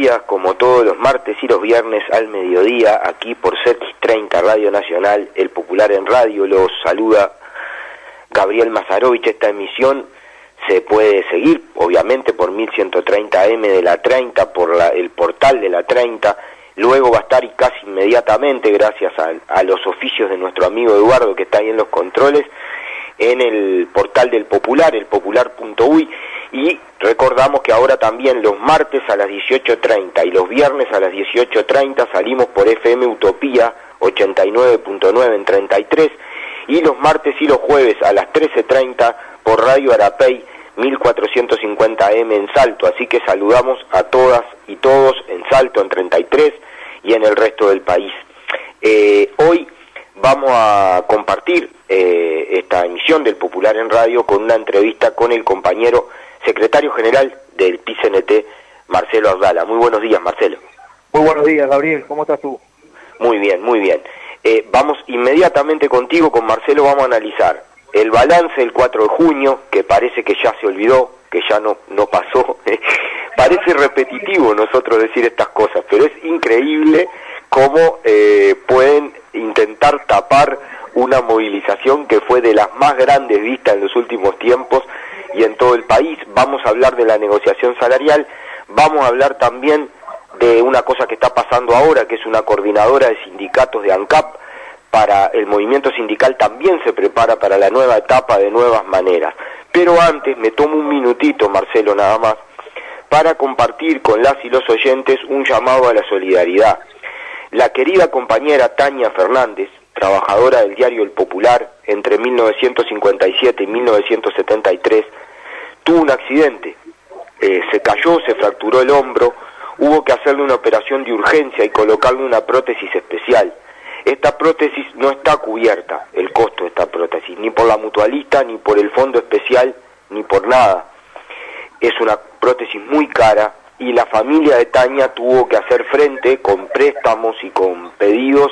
Días, como todos los martes y los viernes al mediodía, aquí por CX30 Radio Nacional, El Popular en Radio, los saluda Gabriel Mazarovich. Esta emisión se puede seguir, obviamente, por 1130M de la 30, por la, el portal de la 30. Luego va a estar y casi inmediatamente, gracias a, a los oficios de nuestro amigo Eduardo que está ahí en los controles, en el portal del Popular, el popular.uy y recordamos que ahora también los martes a las 18.30 y los viernes a las 18.30 salimos por FM Utopía 89.9 en 33 y los martes y los jueves a las 13.30 por Radio Arapey 1450M en Salto. Así que saludamos a todas y todos en Salto en 33 y en el resto del país. Eh, hoy vamos a compartir eh, esta emisión del Popular en Radio con una entrevista con el compañero secretario general del PCNT, Marcelo Ardala. Muy buenos días, Marcelo. Muy buenos días, Gabriel. ¿Cómo estás tú? Muy bien, muy bien. Eh, vamos inmediatamente contigo, con Marcelo, vamos a analizar el balance del 4 de junio, que parece que ya se olvidó, que ya no, no pasó. parece repetitivo nosotros decir estas cosas, pero es increíble cómo eh, pueden intentar tapar una movilización que fue de las más grandes vistas en los últimos tiempos y en todo el país. Vamos a hablar de la negociación salarial, vamos a hablar también de una cosa que está pasando ahora, que es una coordinadora de sindicatos de ANCAP, para el movimiento sindical también se prepara para la nueva etapa de nuevas maneras. Pero antes me tomo un minutito, Marcelo, nada más, para compartir con las y los oyentes un llamado a la solidaridad. La querida compañera Tania Fernández, trabajadora del diario El Popular entre 1957 y 1973, tuvo un accidente, eh, se cayó, se fracturó el hombro, hubo que hacerle una operación de urgencia y colocarle una prótesis especial. Esta prótesis no está cubierta, el costo de esta prótesis, ni por la mutualista, ni por el fondo especial, ni por nada. Es una prótesis muy cara y la familia de Tania tuvo que hacer frente con préstamos y con pedidos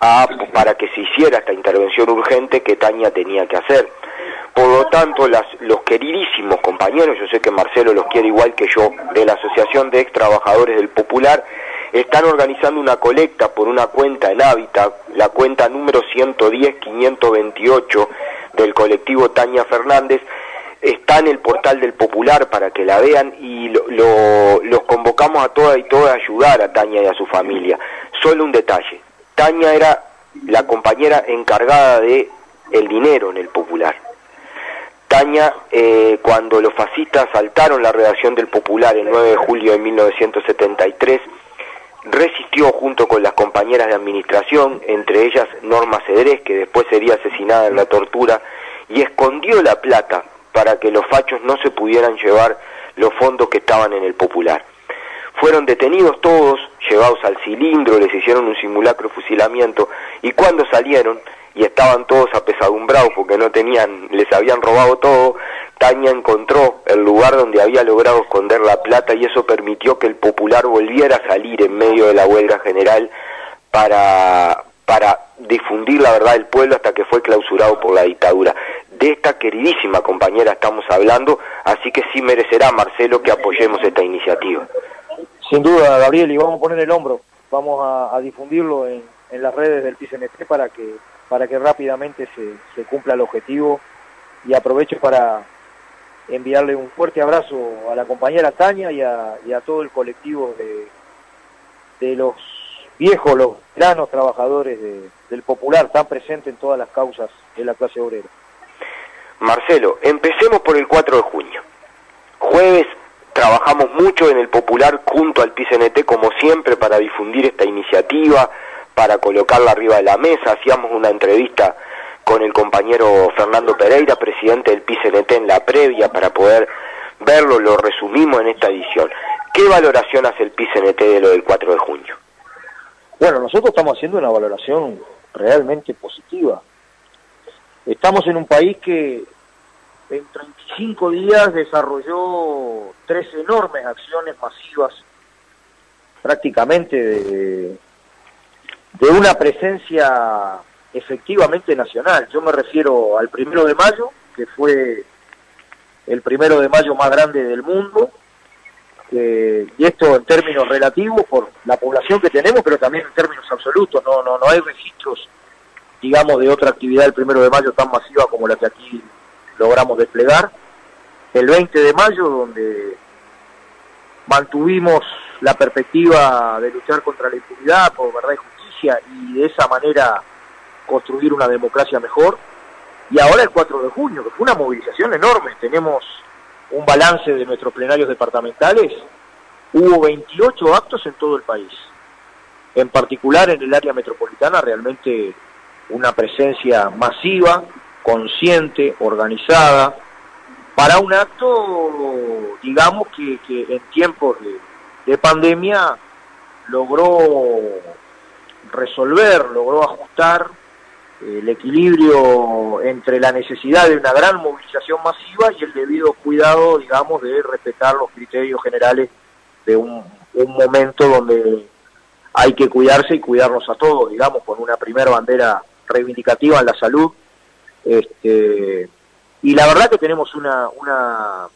a, para que se hiciera esta intervención urgente que Tania tenía que hacer. Por lo tanto, las, los queridísimos compañeros, yo sé que Marcelo los quiere igual que yo, de la Asociación de Ex Trabajadores del Popular, están organizando una colecta por una cuenta en Hábitat, la cuenta número 110-528 del colectivo Tania Fernández, está en el portal del Popular para que la vean y lo, lo, los convocamos a todas y todas a ayudar a Tania y a su familia. Solo un detalle, Tania era la compañera encargada de el dinero en el Popular. Tania, eh, cuando los fascistas asaltaron la redacción del Popular el 9 de julio de 1973, resistió junto con las compañeras de administración, entre ellas Norma Cedrés, que después sería asesinada en la tortura, y escondió la plata para que los fachos no se pudieran llevar los fondos que estaban en el Popular. Fueron detenidos todos, llevados al cilindro, les hicieron un simulacro de fusilamiento, y cuando salieron, y estaban todos apesadumbrados porque no tenían, les habían robado todo, Tania encontró el lugar donde había logrado esconder la plata y eso permitió que el popular volviera a salir en medio de la huelga general para, para difundir la verdad del pueblo hasta que fue clausurado por la dictadura. De esta queridísima compañera estamos hablando, así que sí merecerá, Marcelo, que apoyemos esta iniciativa. Sin duda, Gabriel, y vamos a poner el hombro, vamos a, difundirlo en, en, las redes del PCNT para que para que rápidamente se, se cumpla el objetivo y aprovecho para enviarle un fuerte abrazo a la compañera Tania y a, y a todo el colectivo de, de los viejos, los granos trabajadores del popular, están presentes en todas las causas de la clase obrera. Marcelo, empecemos por el 4 de junio. Jueves trabajamos mucho en el popular junto al PCNT como siempre para difundir esta iniciativa, para colocarla arriba de la mesa, hacíamos una entrevista con el compañero Fernando Pereira, presidente del PCNT en la previa, para poder verlo, lo resumimos en esta edición. ¿Qué valoración hace el PCNT de lo del 4 de junio? Bueno, nosotros estamos haciendo una valoración realmente positiva. Estamos en un país que en 35 días desarrolló tres enormes acciones masivas, prácticamente de, de una presencia efectivamente nacional. Yo me refiero al primero de mayo, que fue el primero de mayo más grande del mundo, y esto en términos relativos por la población que tenemos, pero también en términos absolutos, no, no, no hay registros, digamos, de otra actividad el primero de mayo tan masiva como la que aquí logramos desplegar. El 20 de mayo, donde mantuvimos la perspectiva de luchar contra la impunidad por verdad y justicia y de esa manera construir una democracia mejor. Y ahora el 4 de junio, que fue una movilización enorme. Tenemos un balance de nuestros plenarios departamentales. Hubo 28 actos en todo el país. En particular en el área metropolitana, realmente una presencia masiva, consciente, organizada, para un acto, digamos, que, en tiempos de, de pandemia logró resolver, logró ajustar el equilibrio entre la necesidad de una gran movilización masiva y el debido cuidado, digamos, de respetar los criterios generales de un, momento donde hay que cuidarse y cuidarnos a todos, digamos, con una primera bandera reivindicativa en la salud. Este, y la verdad que tenemos una, una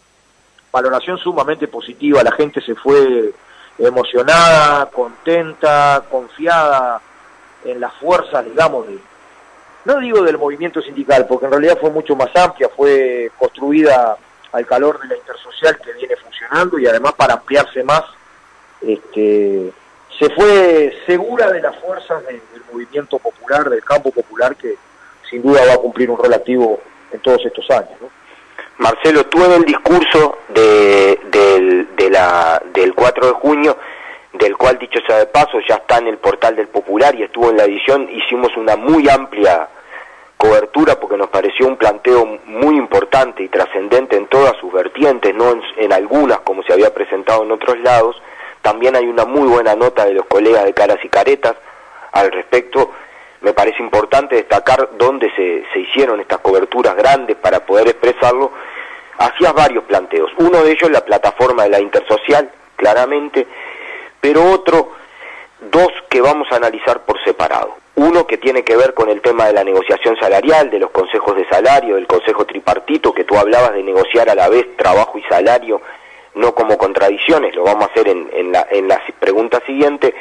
valoración sumamente positiva, la gente se fue emocionada, contenta, confiada en las fuerzas, digamos, de, no digo del movimiento sindical, porque en realidad fue mucho más amplia, fue construida al calor de la intersocial que viene funcionando y además para ampliarse más, este, se fue segura de las fuerzas del movimiento popular, del campo popular, que sin duda va a cumplir un relativo en todos estos años. Marcelo, tú en el discurso de, la, del 4 de junio, del cual dicho sea de paso ya está en el portal del Popular y estuvo en la edición, hicimos una muy amplia cobertura porque nos pareció un planteo muy importante y trascendente en todas sus vertientes, no en, algunas como se había presentado en otros lados. También hay una muy buena nota de los colegas de Caras y Caretas al respecto. Me parece importante destacar dónde se, se hicieron estas coberturas grandes para poder expresarlo. Hacías varios planteos. Uno de ellos la plataforma de la intersocial, claramente, pero otro, dos que vamos a analizar por separado. Uno que tiene que ver con el tema de la negociación salarial, de los consejos de salario, del consejo tripartito, que tú hablabas de negociar a la vez trabajo y salario, no como contradicciones, lo vamos a hacer en, en, la, en la pregunta siguiente,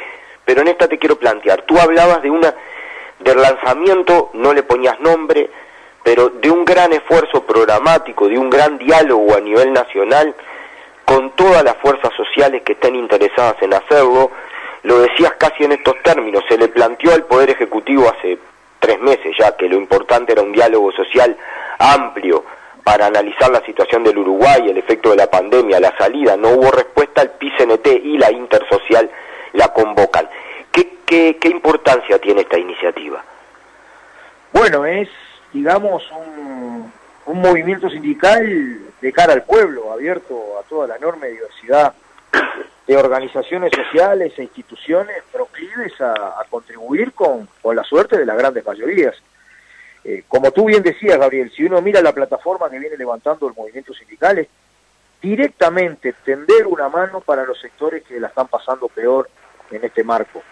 pero en esta te quiero plantear, tú hablabas de una, del lanzamiento, no le ponías nombre, pero de un gran esfuerzo programático, de un gran diálogo a nivel nacional con todas las fuerzas sociales que estén interesadas en hacerlo, lo decías casi en estos términos, se le planteó al Poder Ejecutivo hace tres meses ya que lo importante era un diálogo social amplio para analizar la situación del Uruguay, el efecto de la pandemia, la salida, no hubo respuesta, el PCNT y la Intersocial la convocan. ¿Qué, qué, qué importancia tiene esta iniciativa? Bueno, es, digamos, un, movimiento sindical de cara al pueblo, abierto a toda la enorme diversidad de organizaciones sociales e instituciones proclives a, contribuir con, la suerte de las grandes mayorías. Eh, como tú bien decías, Gabriel, si uno mira la plataforma que viene levantando el movimiento sindical, es directamente tender una mano para los sectores que la están pasando peor en este marco.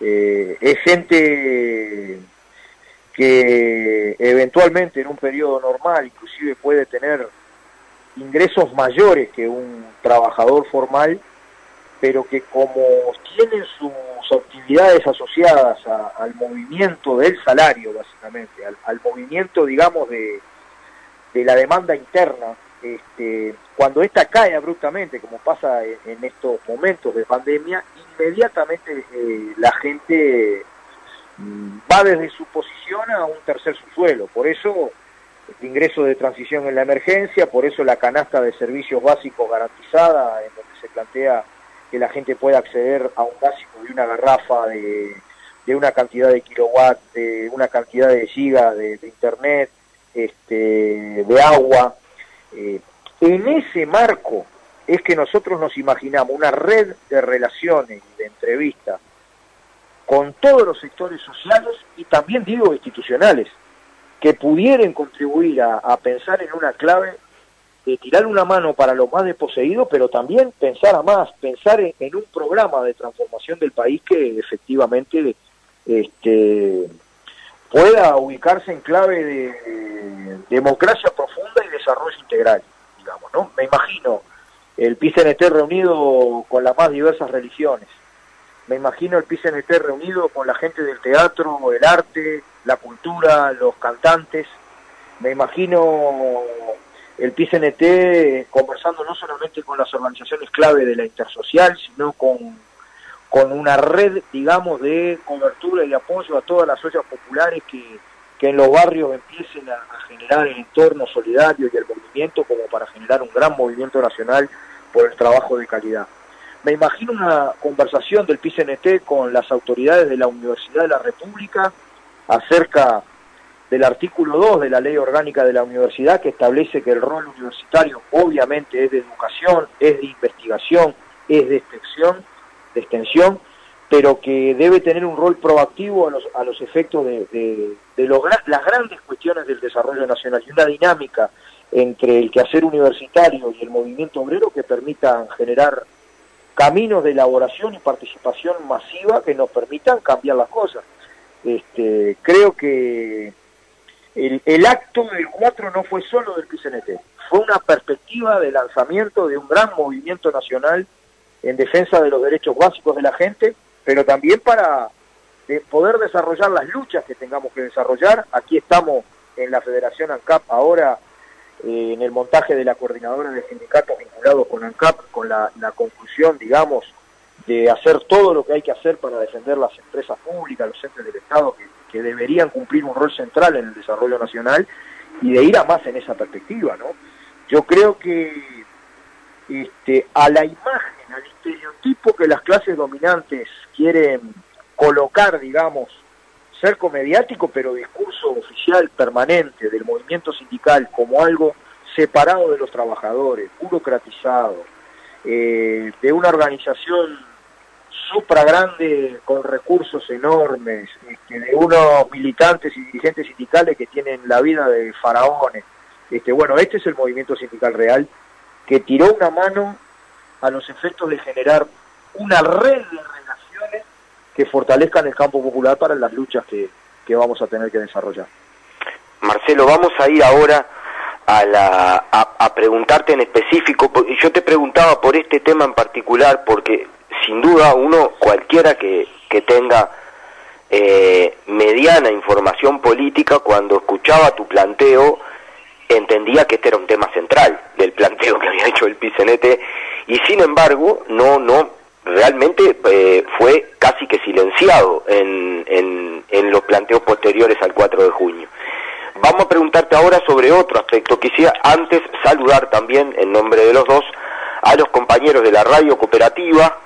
Eh, es gente que eventualmente en un periodo normal inclusive puede tener ingresos mayores que un trabajador formal, pero que como tienen sus actividades asociadas al movimiento del salario, básicamente, al, movimiento, digamos, de, de, la demanda interna, este, cuando esta cae abruptamente, como pasa en, estos momentos de pandemia, inmediatamente eh, la gente va desde su posición a un tercer subsuelo. Por eso el ingreso de transición en la emergencia, por eso la canasta de servicios básicos garantizada, en donde se plantea que la gente pueda acceder a un básico de una garrafa de, una cantidad de kilowatts, de una cantidad de gigas de, internet, este, de agua. Eh, en ese marco es que nosotros nos imaginamos una red de relaciones y de entrevistas con todos los sectores sociales y también digo institucionales que pudieran contribuir a, pensar en una clave de tirar una mano para los más desposeídos, pero también pensar a más, pensar en, un programa de transformación del país que efectivamente este, pueda ubicarse en clave de, democracia profunda y desarrollo integral, digamos, ¿no? Me imagino el PCNT reunido con las más diversas religiones, me imagino el PCNT reunido con la gente del teatro, el arte, la cultura, los cantantes. Me imagino el PCNT conversando no solamente con las organizaciones clave de la intersocial, sino con, con una red, digamos, de cobertura y apoyo a todas las ollas populares que, que en los barrios empiecen a, generar el entorno solidario y el movimiento como para generar un gran movimiento nacional por el trabajo de calidad. Me imagino una conversación del PCNT con las autoridades de la Universidad de la República acerca del artículo 2 de la ley orgánica de la universidad que establece que el rol universitario obviamente es de educación, es de investigación, es de extensión, de extensión pero que debe tener un rol proactivo a los, a los efectos de, de, las grandes cuestiones del desarrollo nacional y una dinámica entre el quehacer universitario y el movimiento obrero que permitan generar caminos de elaboración y participación masiva que nos permitan cambiar las cosas. Este, creo que el, acto del 4 no fue solo del PCNT, fue una perspectiva de lanzamiento de un gran movimiento nacional en defensa de los derechos básicos de la gente, pero también para poder desarrollar las luchas que tengamos que desarrollar. Aquí estamos en la Federación ANCAP ahora eh, en el montaje de la coordinadora de sindicatos vinculados con ANCAP, con la, conclusión, digamos, de hacer todo lo que hay que hacer para defender las empresas públicas, los entes del Estado, que, deberían cumplir un rol central en el desarrollo nacional, y de ir a más en esa perspectiva, ¿no? Yo creo que este, a la imagen, al estereotipo que las clases dominantes quieren colocar, digamos, cerco mediático, pero discurso oficial permanente del movimiento sindical como algo separado de los trabajadores, burocratizado, eh, de una organización supra grande con recursos enormes, este, de unos militantes y dirigentes sindicales que tienen la vida de faraones. Este, bueno, este es el movimiento sindical real que tiró una mano a los efectos de generar una red de que fortalezcan el campo popular para las luchas que, vamos a tener que desarrollar. Marcelo, vamos a ir ahora a, la, a, preguntarte en específico, yo te preguntaba por este tema en particular, porque sin duda uno, cualquiera que, que tenga eh, mediana información política, cuando escuchaba tu planteo, entendía que este era un tema central del planteo que había hecho el PCNT, y sin embargo, no, no, realmente eh, fue casi que silenciado en, en, los planteos posteriores al 4 de junio. Vamos a preguntarte ahora sobre otro aspecto. Quisiera antes saludar también, en nombre de los dos, a los compañeros de la radio cooperativa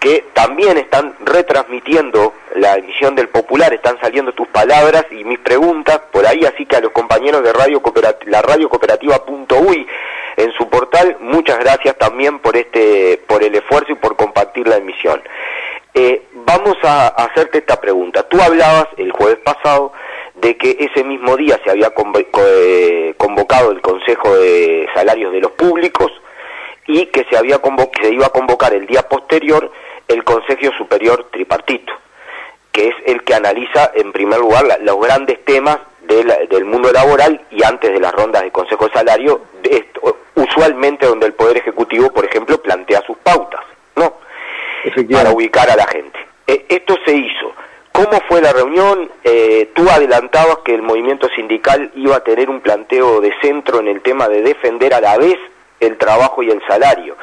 que también están retransmitiendo la emisión del Popular, están saliendo tus palabras y mis preguntas por ahí, así que a los compañeros de radio la radio cooperativa.uy en su portal. Muchas gracias también por este, por el esfuerzo y por compartir la emisión. Eh, vamos a, hacerte esta pregunta. Tú hablabas el jueves pasado de que ese mismo día se había eh, convocado el Consejo de Salarios de los Públicos y que se, había se iba a convocar el día posterior el Consejo Superior Tripartito, que es el que analiza en primer lugar los grandes temas del, mundo laboral y antes de las rondas de Consejo de Salario, usualmente donde el Poder Ejecutivo, por ejemplo, plantea sus pautas, ¿no? Para ubicar a la gente. E, esto se hizo. ¿Cómo ¿Cómo fue la reunión? Eh, tú adelantabas que el movimiento sindical iba a tener un planteo de centro en el tema de defender a la vez el trabajo y el salario.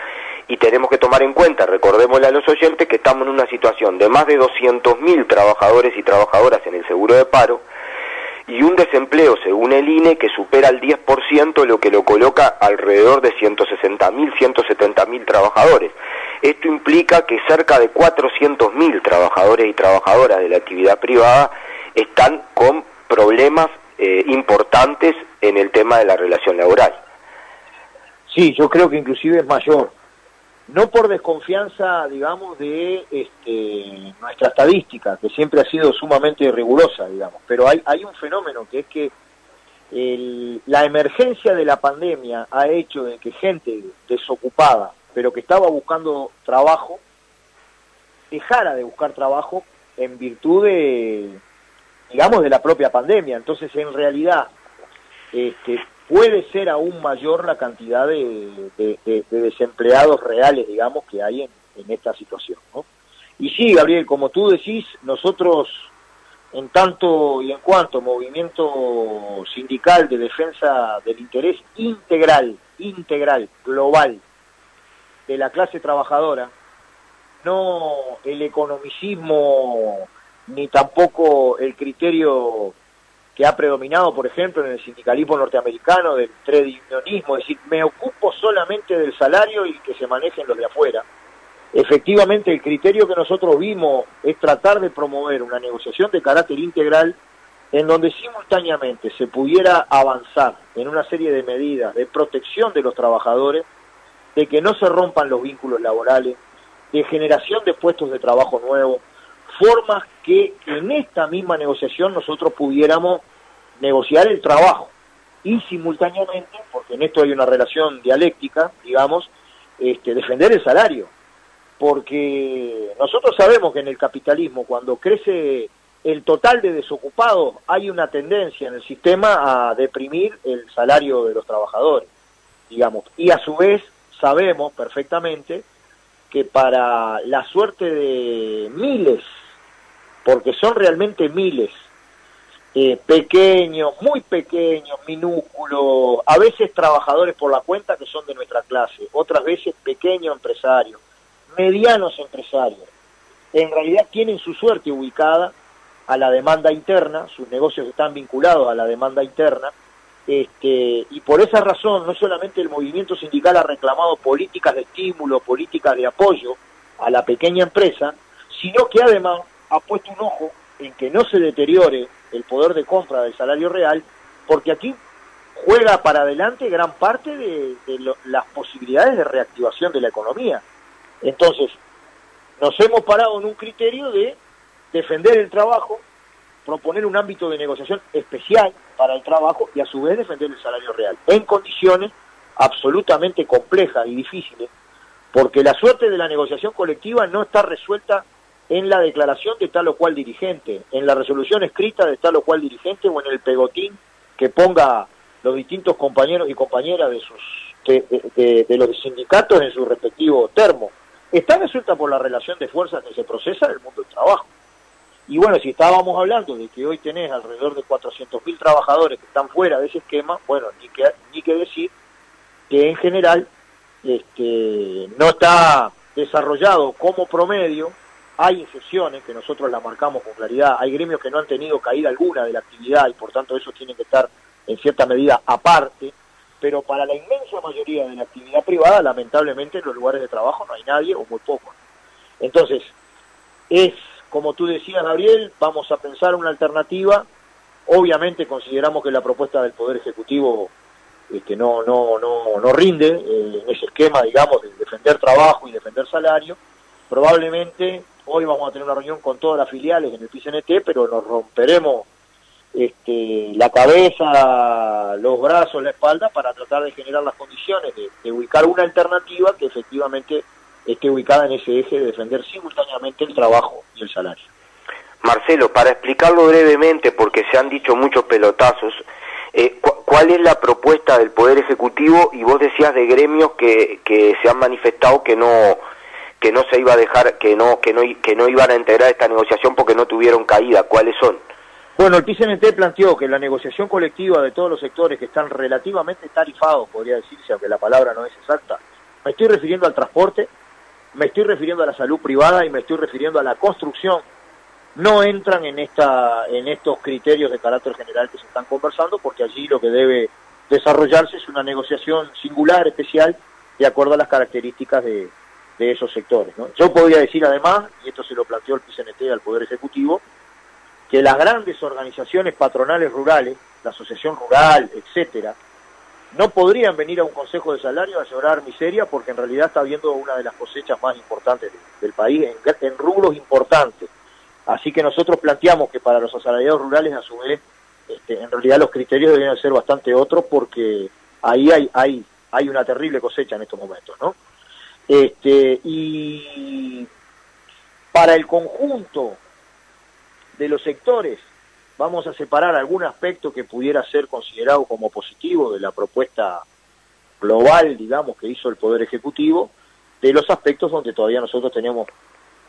Y tenemos que tomar en cuenta, recordémosle a los oyentes, que estamos en una situación de más de 200.000 trabajadores y trabajadoras en el seguro de paro y un desempleo, según el INE, que supera el 10%, lo que lo coloca alrededor de 160.000, 170.000 trabajadores. Esto implica que cerca de 400.000 trabajadores y trabajadoras de la actividad privada están con problemas eh, importantes en el tema de la relación laboral. Sí, yo creo que inclusive es mayor. No por desconfianza, digamos, de este, nuestra estadística, que siempre ha sido sumamente rigurosa, digamos, pero hay, hay un fenómeno que es que la emergencia de la pandemia ha hecho de que gente desocupada, pero que estaba buscando trabajo, dejara de buscar trabajo en virtud de, digamos, de la propia pandemia. Entonces, en realidad, este, puede ser aún mayor la cantidad de, desempleados reales, digamos, que hay en, esta situación. ¿no? Y sí, Gabriel, como tú decís, nosotros, en tanto y en cuanto movimiento sindical de defensa del interés integral, integral, global, de la clase trabajadora, no el economicismo ni tampoco el criterio que ha predominado, por ejemplo, en el sindicalismo norteamericano del trade unionismo, es decir, me ocupo solamente del salario y que se manejen los de afuera. Efectivamente, el criterio que nosotros vimos es tratar de promover una negociación de carácter integral en donde simultáneamente se pudiera avanzar en una serie de medidas de protección de los trabajadores, de que no se rompan los vínculos laborales, de generación de puestos de trabajo nuevos, formas que en esta misma negociación nosotros pudiéramos negociar el trabajo y simultáneamente, porque en esto hay una relación dialéctica, digamos, este, defender el salario. Porque nosotros sabemos que en el capitalismo, cuando crece el total de desocupados, hay una tendencia en el sistema a deprimir el salario de los trabajadores, digamos. Y a su vez sabemos perfectamente que para la suerte de miles porque son realmente miles, eh, pequeños, muy pequeños, minúsculos, a veces trabajadores por la cuenta que son de nuestra clase, otras veces pequeños empresarios, medianos empresarios. En realidad tienen su suerte ubicada a la demanda interna, sus negocios están vinculados a la demanda interna, este, y por esa razón no solamente el movimiento sindical ha reclamado políticas de estímulo, políticas de apoyo a la pequeña empresa, sino que además ha puesto un ojo en que no se deteriore el poder de compra del salario real, porque aquí juega para adelante gran parte de, las posibilidades de reactivación de la economía. Entonces, nos hemos parado en un criterio de defender el trabajo, proponer un ámbito de negociación especial para el trabajo y a su vez defender el salario real, en condiciones absolutamente complejas y difíciles, porque la suerte de la negociación colectiva no está resuelta en la declaración de tal o cual dirigente, en la resolución escrita de tal o cual dirigente o en el pegotín que ponga los distintos compañeros y compañeras de sus de, los sindicatos en su respectivo termo. Está resuelta por la relación de fuerzas que se procesa en el mundo del trabajo. Y bueno, si estábamos hablando de que hoy tenés alrededor de 400.000 trabajadores que están fuera de ese esquema, bueno, ni que, ni que decir que en general este, no está desarrollado como promedio hay excepciones que nosotros la marcamos con claridad, hay gremios que no han tenido caída alguna de la actividad y por tanto esos tienen que estar en cierta medida aparte, pero para la inmensa mayoría de la actividad privada, lamentablemente en los lugares de trabajo no hay nadie o muy poco. Entonces, es, como tú decías, Gabriel, vamos a pensar una alternativa. Obviamente consideramos que la propuesta del Poder Ejecutivo este, no, no, no, no rinde eh, en ese esquema, digamos, de defender trabajo y defender salario. Probablemente Hoy vamos a tener una reunión con todas las filiales en el PCNT, pero nos romperemos este, la cabeza, los brazos, la espalda para tratar de generar las condiciones de, ubicar una alternativa que efectivamente esté ubicada en ese eje de defender simultáneamente el trabajo y el salario. Marcelo, para explicarlo brevemente, porque se han dicho muchos pelotazos, eh, ¿cuál es la propuesta del Poder Ejecutivo? Y vos decías de gremios que, que se han manifestado que no que no se iba a dejar, que no, que no, que no iban a integrar esta negociación porque no tuvieron caída. ¿Cuáles son? Bueno, el PCNT planteó que la negociación colectiva de todos los sectores que están relativamente tarifados, podría decirse, aunque la palabra no es exacta, me estoy refiriendo al transporte, me estoy refiriendo a la salud privada y me estoy refiriendo a la construcción, no entran en, esta, en estos criterios de carácter general que se están conversando, porque allí lo que debe desarrollarse es una negociación singular, especial, de acuerdo a las características de, de esos sectores. ¿no? Yo podría decir además, y esto se lo planteó el PCNT al Poder Ejecutivo, que las grandes organizaciones patronales rurales, la Asociación Rural, etcétera, no podrían venir a un consejo de salario a llorar miseria porque en realidad está habiendo una de las cosechas más importantes del país en, en rubros importantes. Así que nosotros planteamos que para los asalariados rurales, a su vez, este, en realidad los criterios deberían ser bastante otros porque ahí hay, hay, hay una terrible cosecha en estos momentos, ¿no? Este, y para el conjunto de los sectores vamos a separar algún aspecto que pudiera ser considerado como positivo de la propuesta global, digamos, que hizo el Poder Ejecutivo, de los aspectos donde todavía nosotros tenemos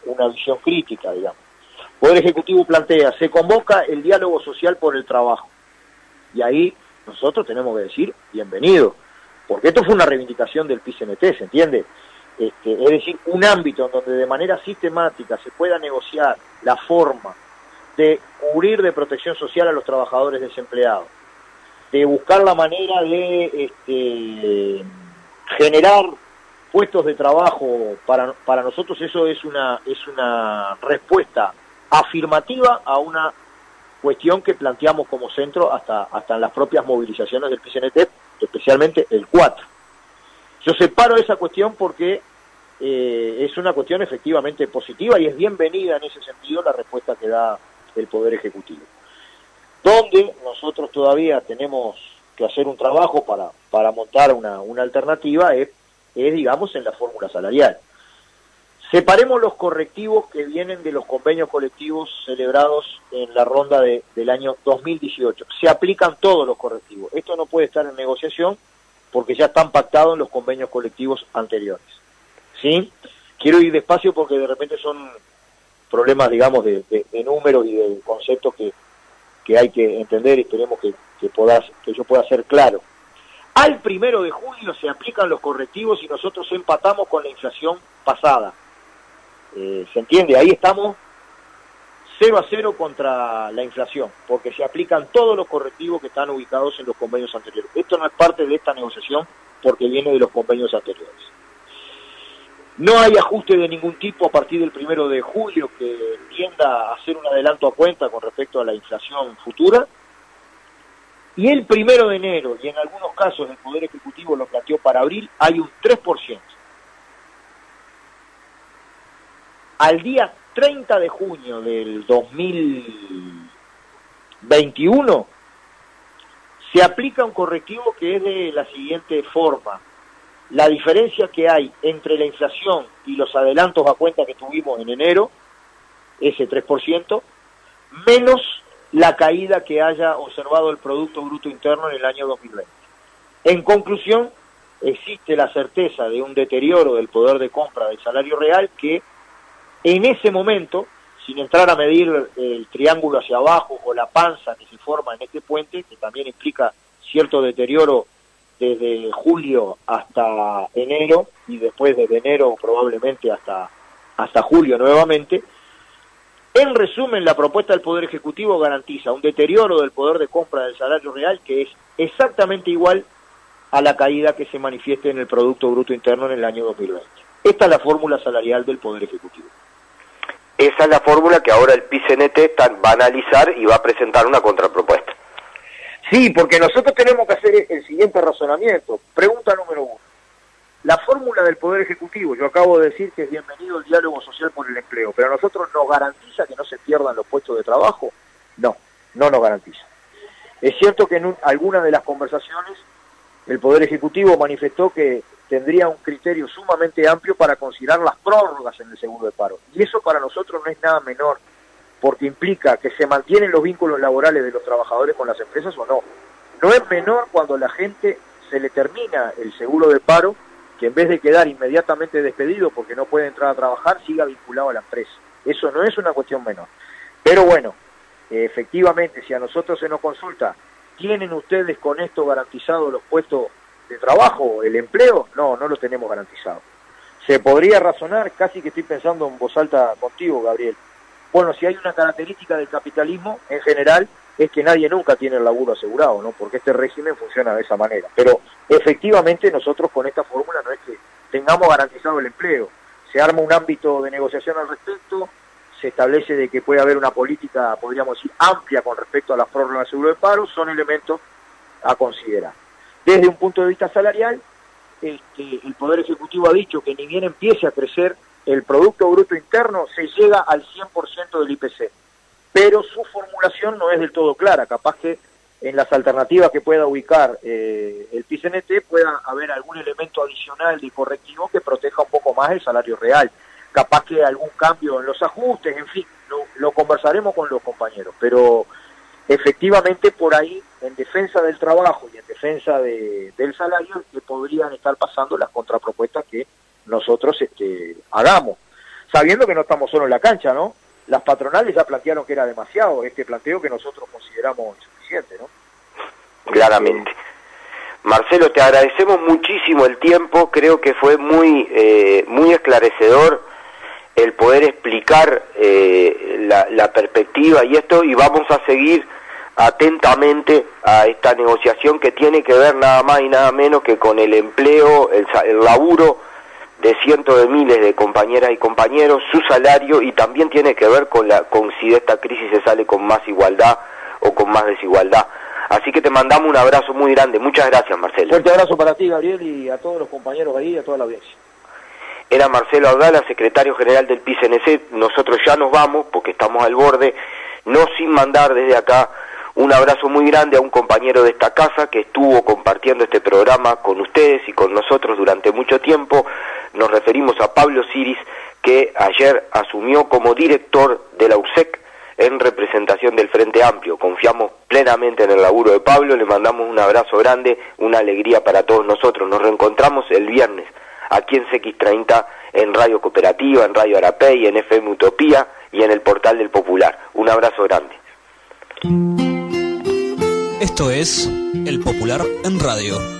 una visión crítica, digamos. Poder Ejecutivo plantea, se convoca el diálogo social por el trabajo. Y ahí nosotros tenemos que decir, bienvenido, porque esto fue una reivindicación del PCNT, ¿se entiende? Este, es decir, un ámbito en donde de manera sistemática se pueda negociar la forma de cubrir de protección social a los trabajadores desempleados, de buscar la manera de este, generar puestos de trabajo para, para nosotros eso es una es una respuesta afirmativa a una cuestión que planteamos como centro hasta hasta en las propias movilizaciones del PCNT, especialmente el 4. Yo separo esa cuestión porque eh, es una cuestión efectivamente positiva y es bienvenida en ese sentido la respuesta que da el Poder Ejecutivo. Donde nosotros todavía tenemos que hacer un trabajo para, para montar una, una alternativa es, es, digamos, en la fórmula salarial. Separemos los correctivos que vienen de los convenios colectivos celebrados en la ronda de, del año 2018. Se aplican todos los correctivos. Esto no puede estar en negociación porque ya están pactados en los convenios colectivos anteriores. ¿Sí? Quiero ir despacio porque de repente son problemas, digamos, de, de, números y de conceptos que, que, hay que entender y esperemos que, que, puedas, que yo pueda ser claro. Al primero de julio se aplican los correctivos y nosotros empatamos con la inflación pasada. Eh, ¿Se entiende? Ahí estamos 0 a 0 contra la inflación, porque se aplican todos los correctivos que están ubicados en los convenios anteriores. Esto no es parte de esta negociación porque viene de los convenios anteriores. No hay ajuste de ningún tipo a partir del primero de julio que tienda a hacer un adelanto a cuenta con respecto a la inflación futura. Y el primero de enero, y en algunos casos el Poder Ejecutivo lo planteó para abril, hay un 3%. Al día 30 de junio del 2021 se aplica un correctivo que es de la siguiente forma la diferencia que hay entre la inflación y los adelantos a cuenta que tuvimos en enero, ese 3%, menos la caída que haya observado el Producto Bruto Interno en el año 2020. En conclusión, existe la certeza de un deterioro del poder de compra del salario real que en ese momento, sin entrar a medir el triángulo hacia abajo o la panza que se forma en este puente, que también implica cierto deterioro desde julio hasta enero y después desde enero probablemente hasta, hasta julio nuevamente. En resumen, la propuesta del Poder Ejecutivo garantiza un deterioro del poder de compra del salario real que es exactamente igual a la caída que se manifieste en el Producto Bruto Interno en el año 2020. Esta es la fórmula salarial del Poder Ejecutivo. Esa es la fórmula que ahora el PCNT va a analizar y va a presentar una contrapropuesta. Sí, porque nosotros tenemos que hacer el siguiente razonamiento. Pregunta número uno. La fórmula del Poder Ejecutivo, yo acabo de decir que es bienvenido el diálogo social por el empleo, pero a nosotros nos garantiza que no se pierdan los puestos de trabajo. No, no nos garantiza. Es cierto que en un, algunas de las conversaciones el Poder Ejecutivo manifestó que tendría un criterio sumamente amplio para considerar las prórrogas en el seguro de paro. Y eso para nosotros no es nada menor porque implica que se mantienen los vínculos laborales de los trabajadores con las empresas o no. No es menor cuando la gente se le termina el seguro de paro que en vez de quedar inmediatamente despedido porque no puede entrar a trabajar, siga vinculado a la empresa. Eso no es una cuestión menor. Pero bueno, efectivamente, si a nosotros se nos consulta, ¿tienen ustedes con esto garantizado los puestos de trabajo, el empleo? No, no lo tenemos garantizado. Se podría razonar, casi que estoy pensando en voz alta contigo, Gabriel. Bueno, si hay una característica del capitalismo en general, es que nadie nunca tiene el laburo asegurado, ¿no? Porque este régimen funciona de esa manera. Pero efectivamente nosotros con esta fórmula no es que tengamos garantizado el empleo. Se arma un ámbito de negociación al respecto, se establece de que puede haber una política, podríamos decir, amplia con respecto a las prórrogas de seguro de paro, son elementos a considerar. Desde un punto de vista salarial, este, el Poder Ejecutivo ha dicho que ni bien empiece a crecer el Producto Bruto Interno, se llega al 100% del IPC pero su formulación no es del todo clara. Capaz que en las alternativas que pueda ubicar eh, el PCNT pueda haber algún elemento adicional de correctivo que proteja un poco más el salario real. Capaz que algún cambio en los ajustes, en fin, lo, conversaremos con los compañeros, pero efectivamente por ahí, en defensa del trabajo y en defensa del salario, que podrían estar pasando las contrapropuestas que nosotros este, hagamos, sabiendo que no estamos solo en la cancha, ¿no? las patronales ya plantearon que era demasiado este planteo que nosotros consideramos insuficiente, ¿no? Claramente. Marcelo, te agradecemos muchísimo el tiempo, creo que fue muy, eh, muy esclarecedor el poder explicar eh, la, perspectiva y esto, y vamos a seguir atentamente a esta negociación que tiene que ver nada más y nada menos que con el empleo, el, el laburo de cientos de miles de compañeras y compañeros, su salario y también tiene que ver con, la, con si de esta crisis se sale con más igualdad o con más desigualdad. Así que te mandamos un abrazo muy grande. Muchas gracias, Marcelo. Fuerte abrazo para ti, Gabriel, y a todos los compañeros ahí y a toda la audiencia. Era Marcelo Audala, secretario general del PICNC. Nosotros ya nos vamos porque estamos al borde, no sin mandar desde acá un abrazo muy grande a un compañero de esta casa que estuvo compartiendo este programa con ustedes y con nosotros durante mucho tiempo. Nos referimos a Pablo Siris, que ayer asumió como director de la USEC en representación del Frente Amplio. Confiamos plenamente en el laburo de Pablo, le mandamos un abrazo grande, una alegría para todos nosotros. Nos reencontramos el viernes aquí en CX30, en Radio Cooperativa, en Radio Arapey, en FM Utopía y en el portal del Popular. Un abrazo grande. Esto es El Popular en Radio.